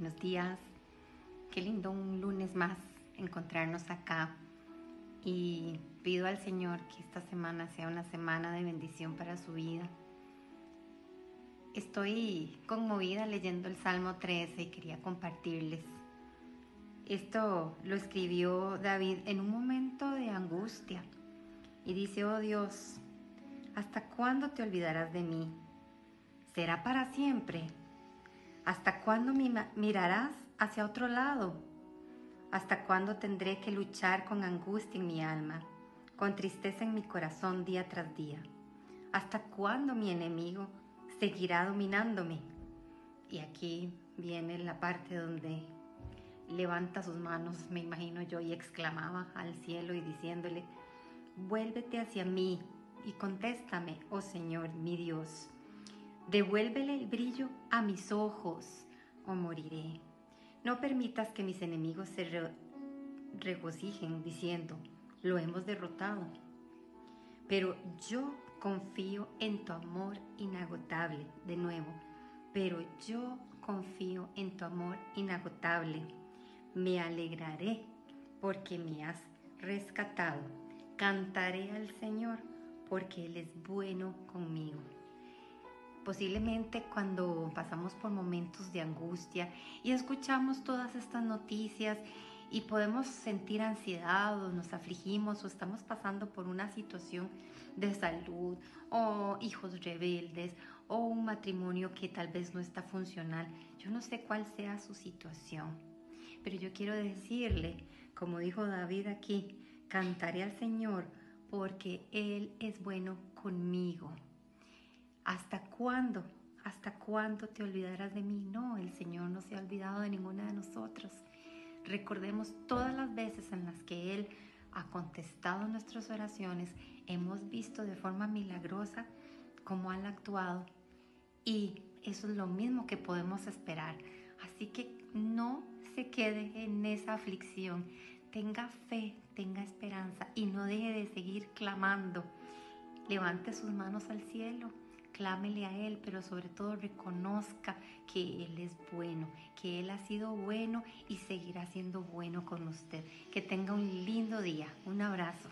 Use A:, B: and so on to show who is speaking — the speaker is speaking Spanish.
A: Buenos días. Qué lindo un lunes más encontrarnos acá. Y pido al Señor que esta semana sea una semana de bendición para su vida. Estoy conmovida leyendo el Salmo 13 y quería compartirles. Esto lo escribió David en un momento de angustia y dice, oh Dios, ¿hasta cuándo te olvidarás de mí? ¿Será para siempre? ¿Hasta cuándo mirarás hacia otro lado? ¿Hasta cuándo tendré que luchar con angustia en mi alma, con tristeza en mi corazón día tras día? ¿Hasta cuándo mi enemigo seguirá dominándome? Y aquí viene la parte donde levanta sus manos, me imagino yo, y exclamaba al cielo y diciéndole, vuélvete hacia mí y contéstame, oh Señor, mi Dios. Devuélvele el brillo a mis ojos o moriré. No permitas que mis enemigos se regocijen diciendo, lo hemos derrotado. Pero yo confío en tu amor inagotable, de nuevo, pero yo confío en tu amor inagotable. Me alegraré porque me has rescatado. Cantaré al Señor porque Él es bueno conmigo. Posiblemente cuando pasamos por momentos de angustia y escuchamos todas estas noticias y podemos sentir ansiedad o nos afligimos o estamos pasando por una situación de salud o hijos rebeldes o un matrimonio que tal vez no está funcional. Yo no sé cuál sea su situación, pero yo quiero decirle, como dijo David aquí, cantaré al Señor porque Él es bueno conmigo. ¿Hasta cuándo? ¿Hasta cuándo te olvidarás de mí? No, el Señor no se ha olvidado de ninguna de nosotros. Recordemos todas las veces en las que Él ha contestado nuestras oraciones, hemos visto de forma milagrosa cómo han actuado y eso es lo mismo que podemos esperar. Así que no se quede en esa aflicción, tenga fe, tenga esperanza y no deje de seguir clamando. Levante sus manos al cielo clámele a Él, pero sobre todo reconozca que Él es bueno, que Él ha sido bueno y seguirá siendo bueno con usted. Que tenga un lindo día. Un abrazo.